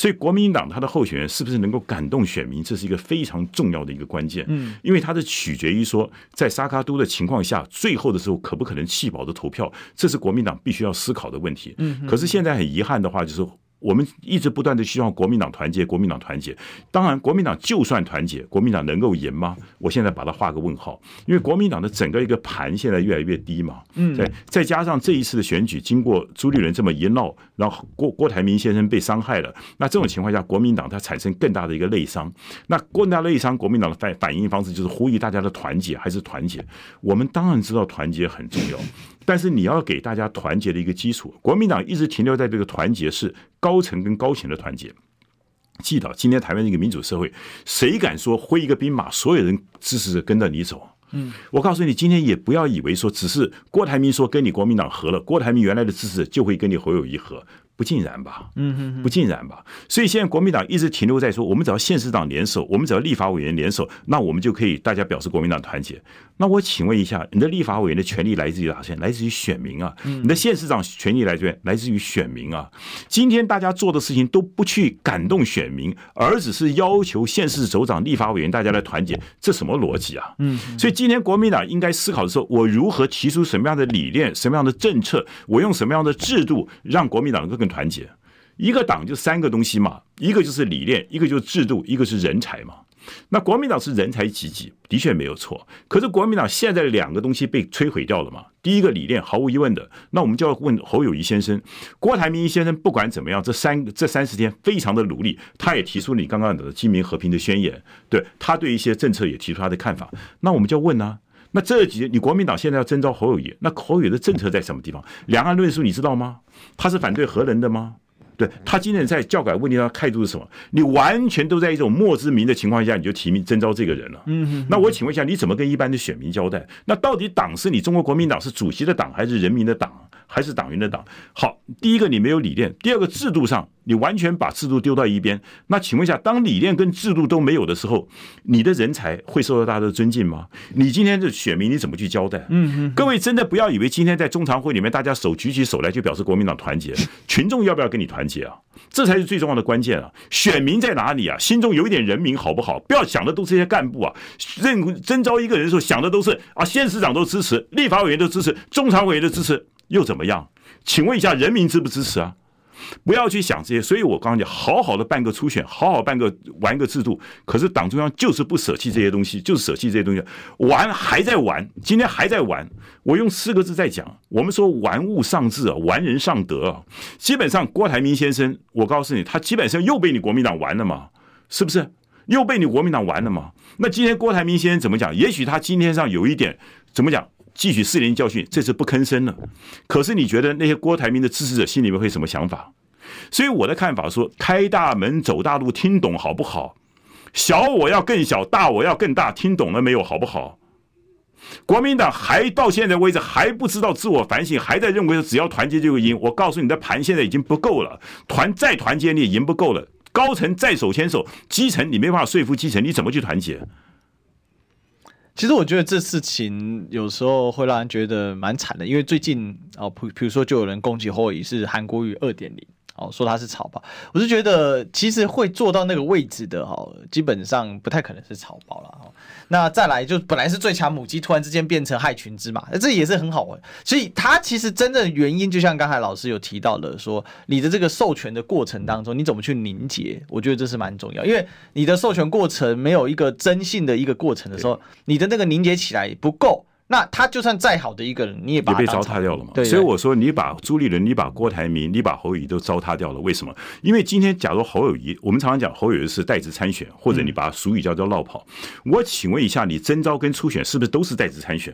所以国民党他的候选人是不是能够感动选民，这是一个非常重要的一个关键。嗯，因为它是取决于说，在沙卡都的情况下，最后的时候可不可能弃保的投票，这是国民党必须要思考的问题。嗯，可是现在很遗憾的话，就是我们一直不断的希望国民党团结，国民党团结。当然，国民党就算团结，国民党能够赢吗？我现在把它画个问号，因为国民党的整个一个盘现在越来越低嘛。嗯，再再加上这一次的选举，经过朱立伦这么一闹，然后郭郭台铭先生被伤害了，那这种情况下，国民党它产生更大的一个内伤。那更大内伤，国民党的反反应方式就是呼吁大家的团结还是团结。我们当然知道团结很重要。但是你要给大家团结的一个基础，国民党一直停留在这个团结是高层跟高层的团结。记得今天台湾一个民主社会，谁敢说挥一个兵马，所有人支持着跟着你走？嗯，我告诉你，今天也不要以为说只是郭台铭说跟你国民党合了，郭台铭原来的支持者就会跟你侯友宜合。不尽然吧，嗯，不尽然吧。所以现在国民党一直停留在说，我们只要县市党联手，我们只要立法委员联手，那我们就可以大家表示国民党团结。那我请问一下，你的立法委员的权利来自于哪些？来自于选民啊。你的县市长权利来自于来自于选民啊。今天大家做的事情都不去感动选民，而只是要求县市首长、立法委员大家来团结，这什么逻辑啊？嗯。所以今天国民党应该思考的时候，我如何提出什么样的理念、什么样的政策，我用什么样的制度，让国民党能够更团结，一个党就三个东西嘛，一个就是理念，一个就是制度，一个是人才嘛。那国民党是人才济济，的确没有错。可是国民党现在两个东西被摧毁掉了嘛？第一个理念毫无疑问的，那我们就要问侯友谊先生、郭台铭先生，不管怎么样，这三这三十天非常的努力，他也提出你刚刚的基民和平的宣言，对他对一些政策也提出他的看法。那我们就要问呢、那这几你国民党现在要征召侯友谊，那侯友的政策在什么地方？两岸论述你知道吗？他是反对核能的吗？对，他今天在教改问题上态度是什么？你完全都在一种莫之名的情况下，你就提名征召这个人了。嗯，那我请问一下，你怎么跟一般的选民交代？那到底党是你中国国民党是主席的党，还是人民的党，还是党员的党？好，第一个你没有理念，第二个制度上。你完全把制度丢到一边，那请问一下，当理念跟制度都没有的时候，你的人才会受到大家的尊敬吗？你今天的选民你怎么去交代？嗯嗯，各位真的不要以为今天在中常会里面大家手举起手来就表示国民党团结，群众要不要跟你团结啊？这才是最重要的关键啊！选民在哪里啊？心中有一点人民好不好？不要想的都是这些干部啊，任征召一个人的时候想的都是啊，县市长都支持，立法委员都支持，中常委员都支持，又怎么样？请问一下，人民支不支持啊？不要去想这些，所以我刚刚讲，好好的办个初选，好好办个玩个制度。可是党中央就是不舍弃这些东西，就是舍弃这些东西，玩还在玩，今天还在玩。我用四个字在讲，我们说玩物丧志啊，玩人丧德啊。基本上郭台铭先生，我告诉你，他基本上又被你国民党玩了嘛，是不是？又被你国民党玩了嘛？那今天郭台铭先生怎么讲？也许他今天上有一点怎么讲？汲取四年教训，这次不吭声了。可是你觉得那些郭台铭的支持者心里面会什么想法？所以我的看法说，开大门走大路，听懂好不好？小我要更小，大我要更大，听懂了没有？好不好？国民党还到现在为止还不知道自我反省，还在认为只要团结就会赢。我告诉你的盘现在已经不够了，团再团结你也赢不够了。高层再手牵手，基层你没办法说服基层，你怎么去团结？其实我觉得这事情有时候会让人觉得蛮惨的，因为最近哦，比比如说就有人攻击侯友宜是韩国语二点零。哦，说他是草包，我是觉得其实会做到那个位置的哈，基本上不太可能是草包了哈。那再来就本来是最强母鸡，突然之间变成害群之马，那这也是很好玩。所以它其实真正的原因，就像刚才老师有提到的，说你的这个授权的过程当中，你怎么去凝结？我觉得这是蛮重要，因为你的授权过程没有一个真性的一个过程的时候，你的那个凝结起来不够。那他就算再好的一个人，你也把他也被糟蹋掉了嘛？对，所以我说，你把朱立伦、你把郭台铭、你把侯友谊都糟蹋掉了。为什么？因为今天假如侯友谊，我们常常讲侯友谊是代职参选，或者你把俗语叫做落跑。我请问一下，你征召跟初选是不是都是代职参选？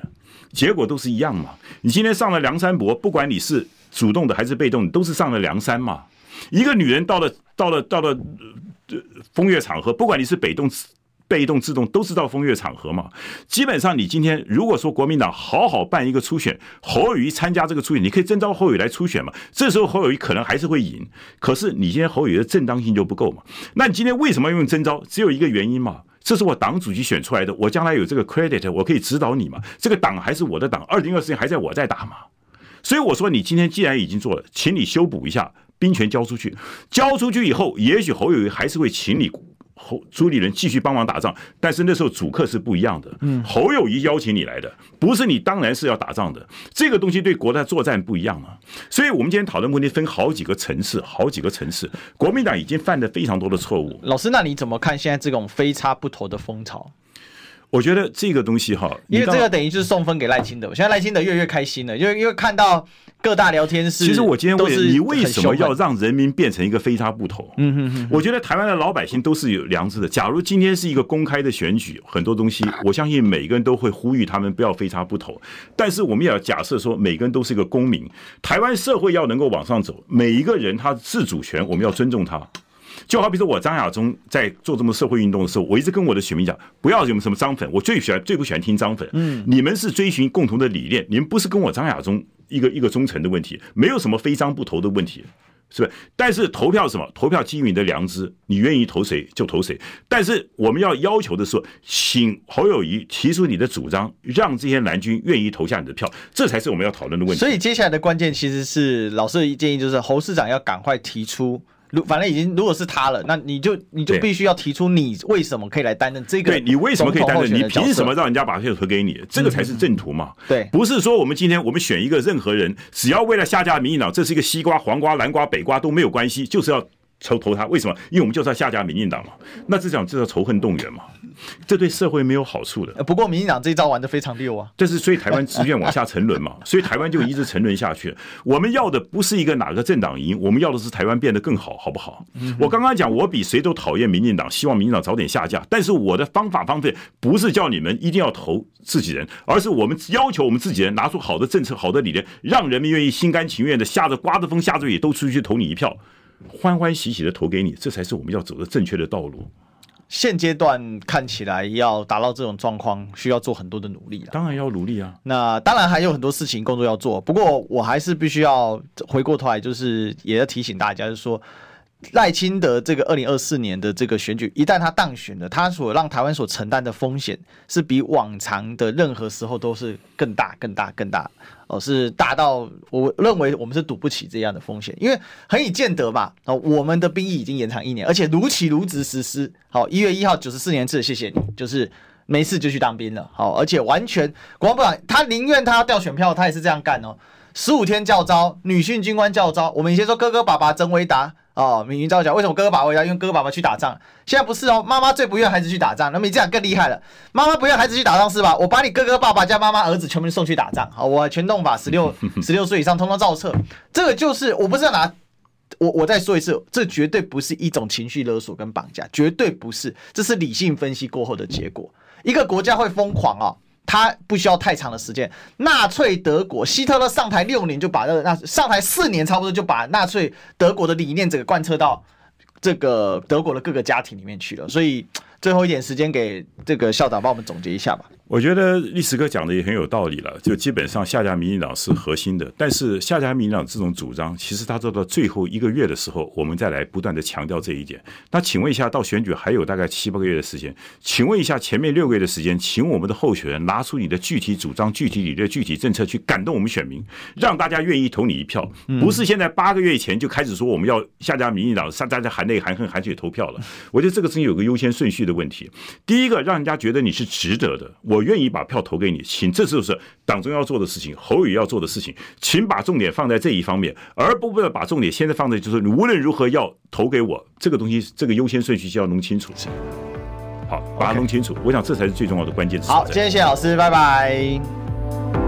结果都是一样嘛？你今天上了梁山伯，不管你是主动的还是被动的，都是上了梁山嘛？一个女人到了到了到了风月场合，不管你是北动。被动、自动都是到风月场合嘛？基本上，你今天如果说国民党好好办一个初选，侯友宜参加这个初选，你可以征召侯友宜来初选嘛？这时候侯友宜可能还是会赢，可是你今天侯友宜的正当性就不够嘛？那你今天为什么要用征召？只有一个原因嘛？这是我党主席选出来的，我将来有这个 credit，我可以指导你嘛？这个党还是我的党，二零二四年还在我在打嘛？所以我说，你今天既然已经做了，请你修补一下，兵权交出去，交出去以后，也许侯友宜还是会请你。侯朱立伦继续帮忙打仗，但是那时候主客是不一样的。嗯，侯友谊邀请你来的，不是你当然是要打仗的。这个东西对国的作战不一样啊。所以我们今天讨论问题分好几个层次，好几个层次。国民党已经犯了非常多的错误。老师，那你怎么看现在这种非差不投的风潮？我觉得这个东西哈，因为这个等于就是送分给赖清德。现在赖清德越来越开心了，因为因为看到各大聊天室，其实我今天问你，为什么要让人民变成一个非差不投？嗯哼哼。我觉得台湾的老百姓都是有良知的。假如今天是一个公开的选举，很多东西，我相信每个人都会呼吁他们不要非差不投。但是我们也要假设说，每个人都是一个公民，台湾社会要能够往上走，每一个人他自主权，我们要尊重他。就好比说，我张亚中在做这么社会运动的时候，我一直跟我的选民讲，不要有什么张粉，我最喜欢、最不喜欢听张粉。嗯，你们是追寻共同的理念，你们不是跟我张亚中一个一个忠诚的问题，没有什么非张不投的问题，是不？但是投票什么？投票基于你的良知，你愿意投谁就投谁。但是我们要要求的是，请侯友谊提出你的主张，让这些蓝军愿意投下你的票，这才是我们要讨论的问题。所以接下来的关键其实是老师的建议，就是侯市长要赶快提出。如反正已经如果是他了，那你就你就必须要提出你为什么可以来担任这个？对，你为什么可以担任？你凭什么让人家把票投给你？这个才是正途嘛。对，不是说我们今天我们选一个任何人，只要为了下架民进党，这是一个西瓜、黄瓜、南瓜、北瓜都没有关系，就是要。投投他，为什么？因为我们就是要下架民进党嘛。那这种这叫仇恨动员嘛？这对社会没有好处的。不过民进党这一招玩的非常溜啊。这是所以台湾自愿往下沉沦嘛？所以台湾就一直沉沦下去。我们要的不是一个哪个政党赢，我们要的是台湾变得更好，好不好？我刚刚讲，我比谁都讨厌民进党，希望民进党早点下架。但是我的方法方法不是叫你们一定要投自己人，而是我们要求我们自己人拿出好的政策、好的理念，让人民愿意心甘情愿的下着刮着风、下着雨都出去投你一票。欢欢喜喜的投给你，这才是我们要走的正确的道路。现阶段看起来要达到这种状况，需要做很多的努力。当然要努力啊！那当然还有很多事情工作要做。不过我还是必须要回过头来，就是也要提醒大家，就是说。赖清德这个二零二四年的这个选举，一旦他当选了，他所让台湾所承担的风险是比往常的任何时候都是更大、更大、更大哦，是大到我认为我们是赌不起这样的风险，因为很以见得嘛哦，我们的兵役已经延长一年，而且如期如职实施。好，一月一号九十四年制，谢谢你，就是没事就去当兵了。好，而且完全国防部长他宁愿他要调选票，他也是这样干哦。十五天教招，女性军官教招，我们以前说哥哥爸爸真伟大。哦，明明照讲，为什么哥哥爸爸要因为哥哥爸爸去打仗？现在不是哦，妈妈最不愿孩子去打仗。那么你这样更厉害了，妈妈不愿孩子去打仗是吧？我把你哥哥爸爸加妈妈儿子全部送去打仗。好，我全动法十六 十六岁以上通通照册。这个就是我不是要拿我我再说一次，这绝对不是一种情绪勒索跟绑架，绝对不是，这是理性分析过后的结果。一个国家会疯狂啊、哦。他不需要太长的时间。纳粹德国，希特勒上台六年就把那那上台四年差不多就把纳粹德国的理念整个贯彻到这个德国的各个家庭里面去了。所以最后一点时间给这个校长帮我们总结一下吧。我觉得历史哥讲的也很有道理了，就基本上下架民进党是核心的，但是下架民进党这种主张，其实他做到最后一个月的时候，我们再来不断的强调这一点。那请问一下，到选举还有大概七八个月的时间，请问一下前面六个月的时间，请我们的候选人拿出你的具体主张、具体理论、具体政策去感动我们选民，让大家愿意投你一票，不是现在八个月以前就开始说我们要下架民进党，大家含泪含恨含血投票了。我觉得这个事情有个优先顺序的问题，第一个让人家觉得你是值得的。我愿意把票投给你，请这就是党中央要做的事情，侯宇要做的事情，请把重点放在这一方面，而不不要把重点现在放在就是你无论如何要投给我这个东西，这个优先顺序就要弄清楚。好，把它弄清楚.我想这才是最重要的关键词。好，今天谢谢老师，拜拜。